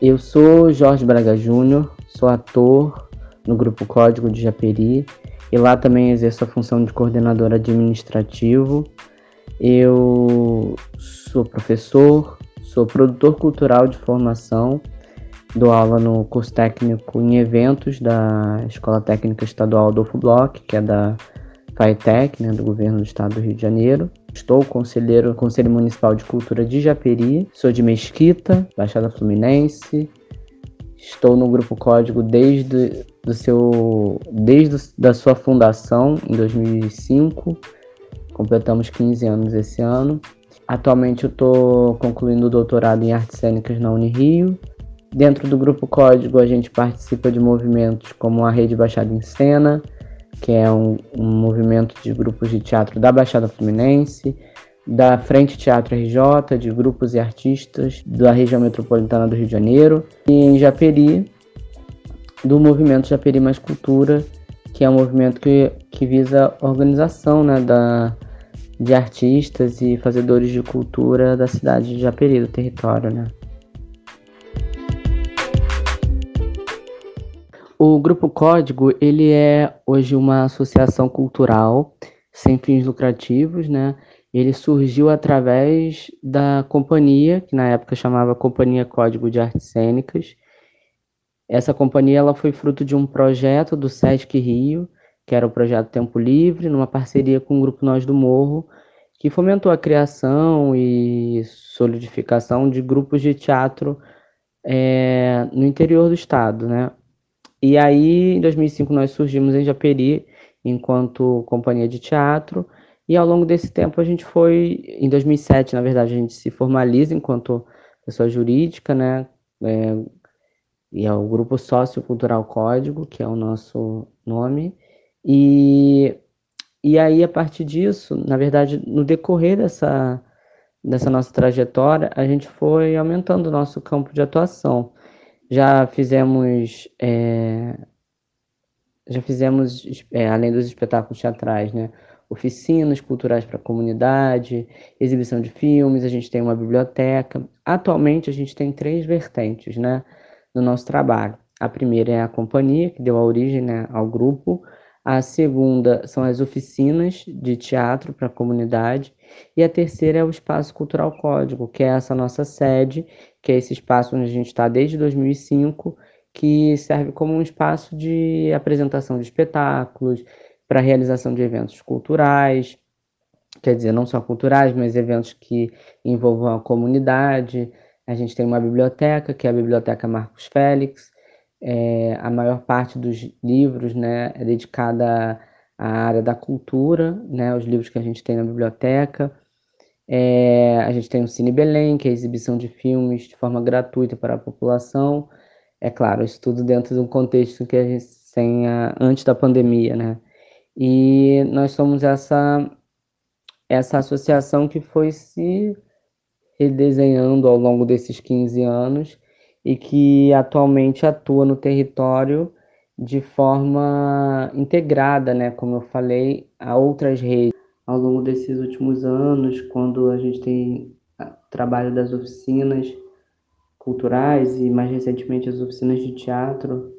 Eu sou Jorge Braga Júnior, sou ator no Grupo Código de Japeri e lá também exerço a função de coordenador administrativo. Eu sou professor, sou produtor cultural de formação, dou aula no curso técnico em eventos da Escola Técnica Estadual Adolfo Bloch, que é da FAETEC, né, do governo do estado do Rio de Janeiro. Estou conselheiro do Conselho Municipal de Cultura de Japeri, sou de Mesquita, Baixada Fluminense. Estou no Grupo Código desde do seu desde da sua fundação em 2005. Completamos 15 anos esse ano. Atualmente eu estou concluindo o doutorado em artes cênicas na Unirio. Dentro do Grupo Código a gente participa de movimentos como a Rede Baixada em Cena, que é um, um movimento de grupos de teatro da Baixada Fluminense, da Frente Teatro RJ, de grupos e artistas da região metropolitana do Rio de Janeiro, e em Japeri, do movimento Japeri Mais Cultura, que é um movimento que, que visa a organização né, da, de artistas e fazedores de cultura da cidade de Japeri, do território. Né. O Grupo Código, ele é hoje uma associação cultural sem fins lucrativos, né? Ele surgiu através da companhia, que na época chamava Companhia Código de Artes Cênicas. Essa companhia ela foi fruto de um projeto do Sesc Rio, que era o projeto Tempo Livre, numa parceria com o Grupo Nós do Morro, que fomentou a criação e solidificação de grupos de teatro é, no interior do estado, né? E aí, em 2005, nós surgimos em Japeri enquanto companhia de teatro. E ao longo desse tempo a gente foi, em 2007, na verdade, a gente se formaliza enquanto pessoa jurídica, né? É, e é o Grupo Sociocultural Código, que é o nosso nome. E, e aí, a partir disso, na verdade, no decorrer dessa, dessa nossa trajetória, a gente foi aumentando o nosso campo de atuação. Já fizemos, é, já fizemos é, além dos espetáculos teatrais, né? Oficinas culturais para a comunidade, exibição de filmes, a gente tem uma biblioteca. Atualmente a gente tem três vertentes, né, no nosso trabalho. A primeira é a companhia, que deu a origem né, ao grupo. A segunda são as oficinas de teatro para a comunidade. E a terceira é o Espaço Cultural Código, que é essa nossa sede, que é esse espaço onde a gente está desde 2005, que serve como um espaço de apresentação de espetáculos, para realização de eventos culturais, quer dizer, não só culturais, mas eventos que envolvam a comunidade. A gente tem uma biblioteca, que é a Biblioteca Marcos Félix. É, a maior parte dos livros né, é dedicada à área da cultura, né, os livros que a gente tem na biblioteca. É, a gente tem o Cine Belém, que é a exibição de filmes de forma gratuita para a população. É claro, isso tudo dentro de um contexto que a gente tem antes da pandemia, né? E nós somos essa, essa associação que foi se redesenhando ao longo desses 15 anos e que atualmente atua no território de forma integrada, né? Como eu falei, a outras redes ao longo desses últimos anos, quando a gente tem trabalho das oficinas culturais e mais recentemente as oficinas de teatro,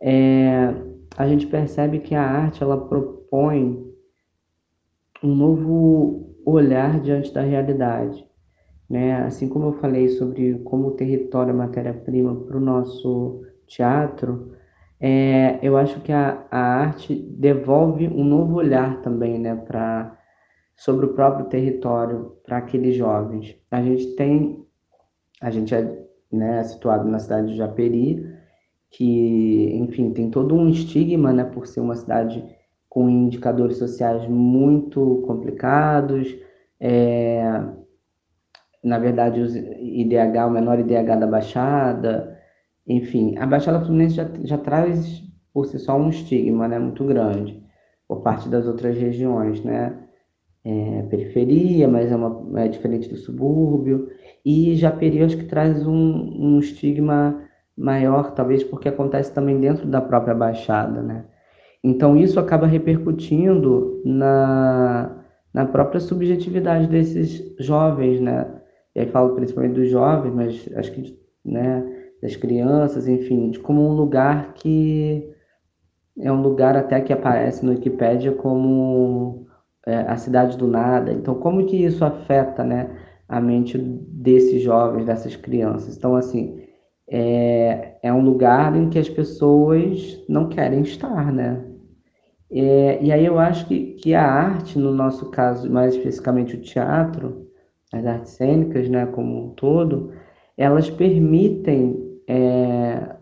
é, a gente percebe que a arte ela propõe um novo olhar diante da realidade. Né? Assim como eu falei sobre como o território é matéria-prima para o nosso teatro, é, eu acho que a, a arte devolve um novo olhar também né, pra, sobre o próprio território para aqueles jovens. A gente tem, a gente é né, situado na cidade de Japeri, que, enfim, tem todo um estigma né, por ser uma cidade com indicadores sociais muito complicados, é, na verdade, os IDH, o menor IDH da Baixada, enfim, a Baixada Fluminense já, já traz por si só um estigma né, muito grande por parte das outras regiões, né? É, periferia, mas é, uma, é diferente do subúrbio. E Japeri, acho que traz um, um estigma maior, talvez porque acontece também dentro da própria Baixada, né? Então, isso acaba repercutindo na, na própria subjetividade desses jovens, né? E aí falo principalmente dos jovens, mas acho que né, das crianças, enfim, de como um lugar que é um lugar até que aparece no Wikipedia como é, a cidade do nada. Então, como que isso afeta, né, a mente desses jovens, dessas crianças? Então, assim, é, é um lugar em que as pessoas não querem estar, né? É, e aí eu acho que, que a arte, no nosso caso, mais especificamente o teatro, as artes cênicas, né, como um todo, elas permitem, é,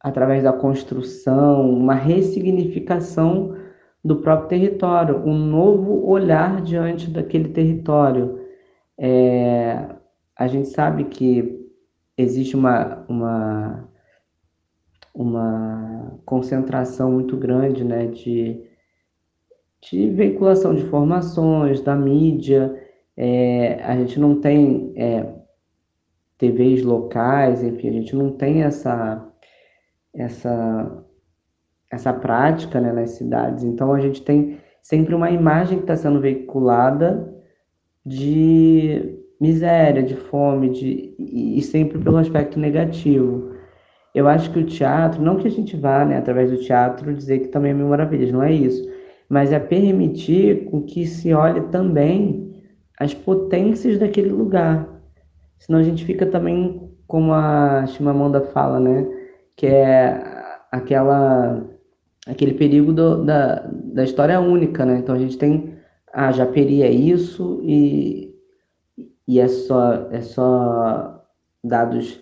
através da construção, uma ressignificação do próprio território, um novo olhar diante daquele território. É, a gente sabe que existe uma, uma, uma concentração muito grande né, de, de veiculação de informações, da mídia. É, a gente não tem é, TVs locais, enfim, a gente não tem essa, essa, essa prática né, nas cidades. Então a gente tem sempre uma imagem que está sendo veiculada de miséria, de fome, de, e sempre pelo aspecto negativo. Eu acho que o teatro, não que a gente vá, né, através do teatro, dizer que também é mil maravilhas, não é isso, mas é permitir com que se olhe também as potências daquele lugar. Senão a gente fica também, como a Chimamanda fala, né, que é aquela aquele perigo do, da, da história única, né? Então a gente tem a ah, Japeri é isso e e é só, é só dados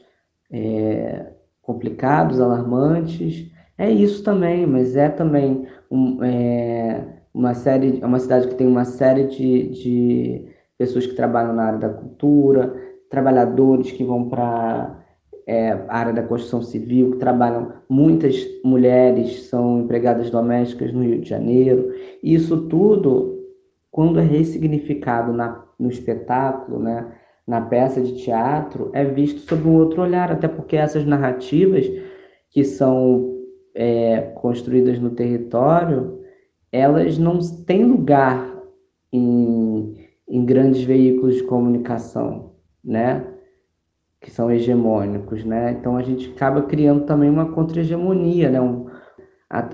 é, complicados, alarmantes. É isso também, mas é também um, é, uma série, é uma cidade que tem uma série de, de pessoas que trabalham na área da cultura, trabalhadores que vão para é, a área da construção civil, que trabalham, muitas mulheres são empregadas domésticas no Rio de Janeiro. Isso tudo, quando é ressignificado na no espetáculo, né, na peça de teatro, é visto sob um outro olhar, até porque essas narrativas que são é, construídas no território, elas não têm lugar em, em grandes veículos de comunicação, né? que são hegemônicos, né? Então a gente acaba criando também uma contra-hegemonia, né? Um,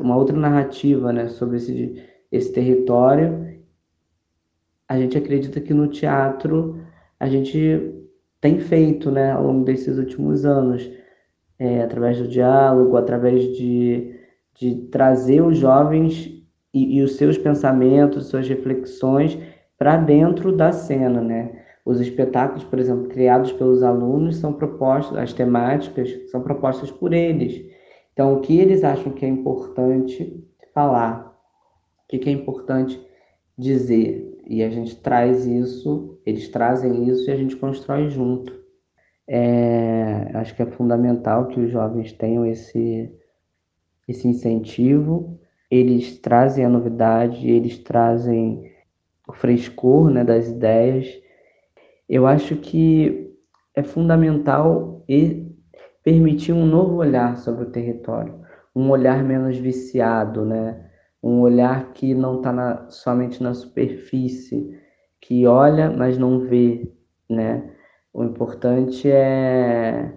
uma outra narrativa, né? Sobre esse, esse território a gente acredita que no teatro a gente tem feito, né, ao longo desses últimos anos, é, através do diálogo, através de, de trazer os jovens e, e os seus pensamentos, suas reflexões para dentro da cena, né? Os espetáculos, por exemplo, criados pelos alunos são propostos, as temáticas são propostas por eles. Então, o que eles acham que é importante falar, o que é importante dizer, e a gente traz isso, eles trazem isso e a gente constrói junto. É, acho que é fundamental que os jovens tenham esse, esse incentivo. Eles trazem a novidade, eles trazem frescor né, das ideias. Eu acho que é fundamental permitir um novo olhar sobre o território, um olhar menos viciado, né? um olhar que não está somente na superfície, que olha, mas não vê, né? O importante é,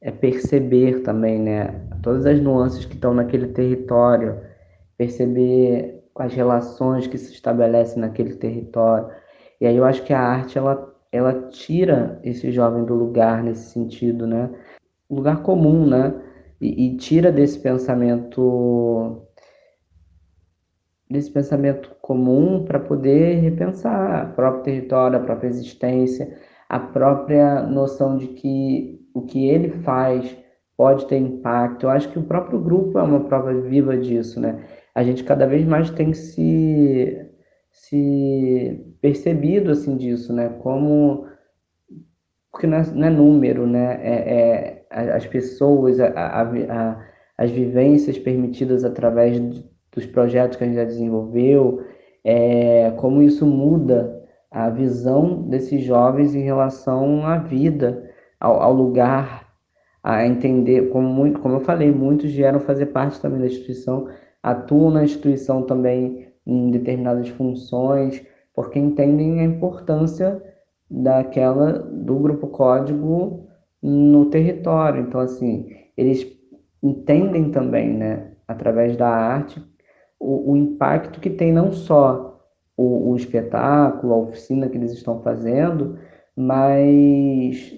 é perceber também, né? Todas as nuances que estão naquele território, perceber as relações que se estabelecem naquele território. E aí eu acho que a arte, ela, ela tira esse jovem do lugar nesse sentido, né? Lugar comum, né? E, e tira desse pensamento desse pensamento comum para poder repensar o próprio território, a própria existência, a própria noção de que o que ele faz pode ter impacto. Eu acho que o próprio grupo é uma prova viva disso, né? A gente cada vez mais tem se, se percebido assim disso, né? Como porque não é, não é número, né? É, é as pessoas, a, a, a, as vivências permitidas através dos projetos que a gente já desenvolveu, é, como isso muda a visão desses jovens em relação à vida, ao, ao lugar, a entender, como, muito, como eu falei, muitos vieram fazer parte também da instituição, atuam na instituição também em determinadas funções, porque entendem a importância daquela do grupo código no território. Então, assim, eles entendem também, né, através da arte, o, o impacto que tem não só o, o espetáculo, a oficina que eles estão fazendo, mas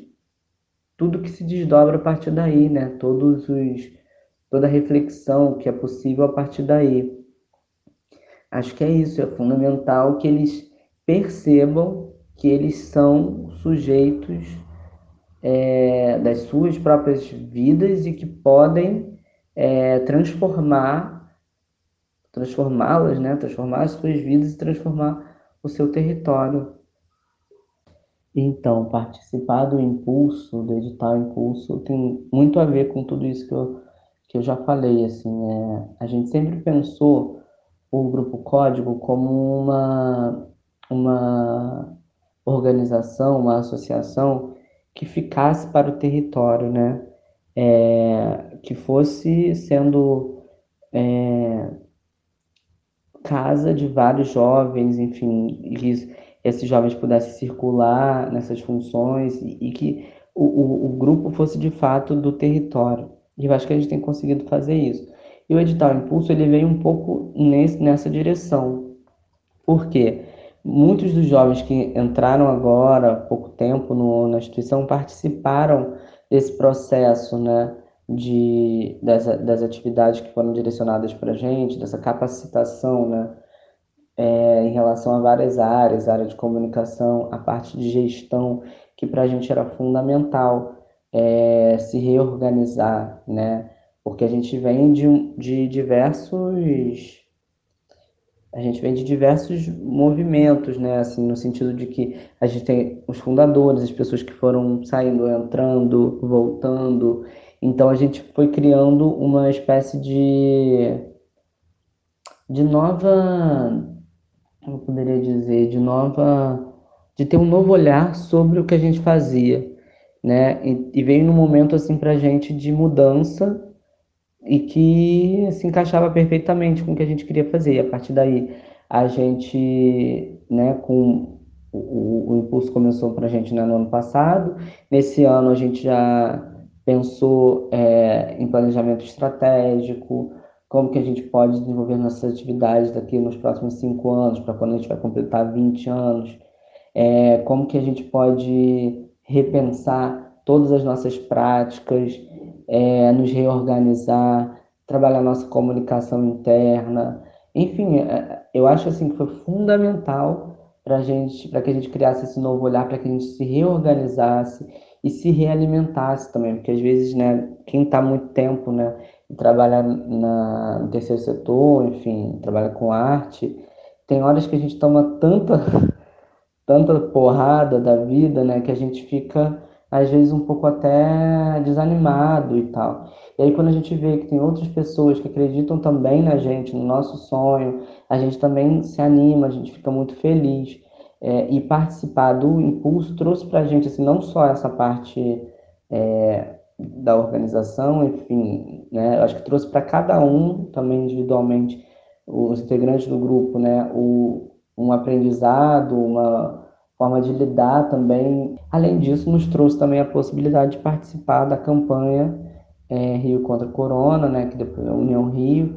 tudo que se desdobra a partir daí, né? Todos os, toda a reflexão que é possível a partir daí. Acho que é isso, é fundamental que eles percebam que eles são sujeitos é, das suas próprias vidas e que podem é, transformar transformá-las, né? transformar as suas vidas e transformar o seu território. Então, participar do impulso, do edital impulso, tem muito a ver com tudo isso que eu, que eu já falei. Assim, é, a gente sempre pensou o Grupo Código como uma, uma organização, uma associação que ficasse para o território, né? É, que fosse sendo é, casa de vários jovens, enfim, que esses jovens pudessem circular nessas funções e, e que o, o, o, grupo fosse de fato do território. E eu acho que a gente tem conseguido fazer isso. E o edital Impulso ele veio um pouco nesse, nessa direção. Por quê? Muitos dos jovens que entraram agora, há pouco tempo, no, na instituição, participaram desse processo, né? de, das, atividades que foram direcionadas para a gente, dessa capacitação, né? É, em relação a várias áreas, área de comunicação, a parte de gestão, que para a gente era fundamental é, se reorganizar, né? Porque a gente vem de, de diversos a gente vem de diversos movimentos, né? Assim, no sentido de que a gente tem os fundadores, as pessoas que foram saindo, entrando, voltando, então a gente foi criando uma espécie de, de nova, como eu poderia dizer, de nova, de ter um novo olhar sobre o que a gente fazia, né? E, e veio num momento assim para gente de mudança e que se encaixava perfeitamente com o que a gente queria fazer. E a partir daí a gente, né, com o, o, o impulso começou para a gente né, no ano passado. Nesse ano a gente já pensou é, em planejamento estratégico, como que a gente pode desenvolver nossas atividades daqui nos próximos cinco anos, para quando a gente vai completar 20 anos, é, como que a gente pode repensar todas as nossas práticas, é, nos reorganizar, trabalhar nossa comunicação interna, enfim, é, eu acho assim que foi fundamental para gente, para que a gente criasse esse novo olhar, para que a gente se reorganizasse e se realimentasse também, porque às vezes, né, quem está muito tempo, né, trabalha na, no terceiro setor, enfim, trabalha com arte, tem horas que a gente toma tanta, tanta porrada da vida, né, que a gente fica às vezes um pouco até desanimado e tal. E aí quando a gente vê que tem outras pessoas que acreditam também na gente, no nosso sonho, a gente também se anima, a gente fica muito feliz é, e participar do impulso trouxe para a gente assim, não só essa parte é, da organização, enfim, né, acho que trouxe para cada um também individualmente os integrantes do grupo, né, o, um aprendizado, uma forma de lidar também. Além disso, nos trouxe também a possibilidade de participar da campanha é, Rio contra a Corona, né, que depois é União Rio,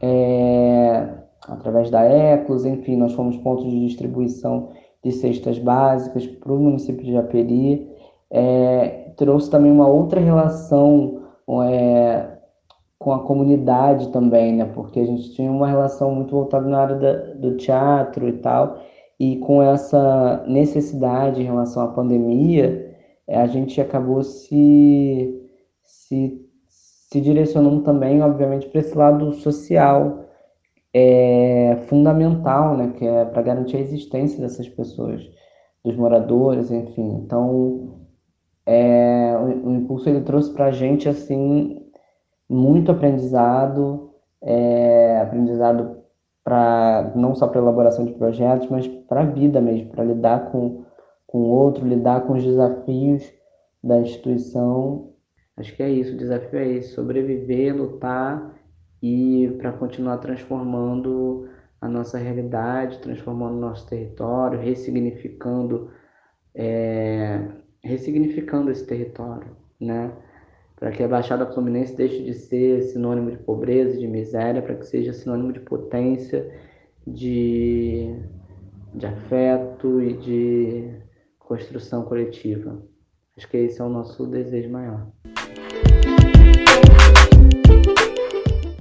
é, através da Eclos, enfim, nós fomos pontos de distribuição de cestas básicas para o município de Japeri. É, trouxe também uma outra relação é, com a comunidade também, né? Porque a gente tinha uma relação muito voltada na área da, do teatro e tal, e com essa necessidade em relação à pandemia, é, a gente acabou se, se, se direcionando também, obviamente, para esse lado social, é fundamental, né, que é para garantir a existência dessas pessoas, dos moradores, enfim. Então, é, o, o impulso ele trouxe para a gente assim muito aprendizado, é, aprendizado para não só para elaboração de projetos, mas para a vida mesmo, para lidar com com o outro, lidar com os desafios da instituição. Acho que é isso, o desafio é esse, sobreviver, lutar e para continuar transformando a nossa realidade, transformando o nosso território, ressignificando, é, ressignificando esse território, né? Para que a Baixada Fluminense deixe de ser sinônimo de pobreza de miséria, para que seja sinônimo de potência, de, de afeto e de construção coletiva. Acho que esse é o nosso desejo maior.